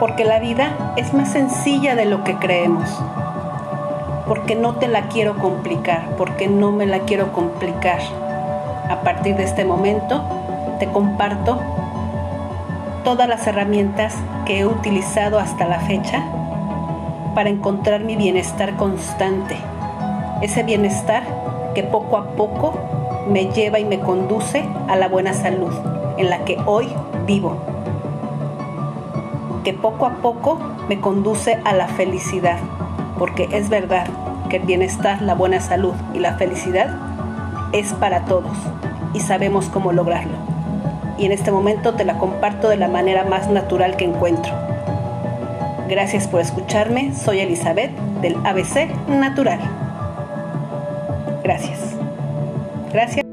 porque la vida es más sencilla de lo que creemos, porque no te la quiero complicar, porque no me la quiero complicar. A partir de este momento te comparto todas las herramientas que he utilizado hasta la fecha para encontrar mi bienestar constante, ese bienestar que poco a poco me lleva y me conduce a la buena salud en la que hoy vivo, poco a poco me conduce a la felicidad, porque es verdad que el bienestar, la buena salud y la felicidad es para todos y sabemos cómo lograrlo. Y en este momento te la comparto de la manera más natural que encuentro. Gracias por escucharme, soy Elizabeth del ABC Natural. Gracias. Gracias.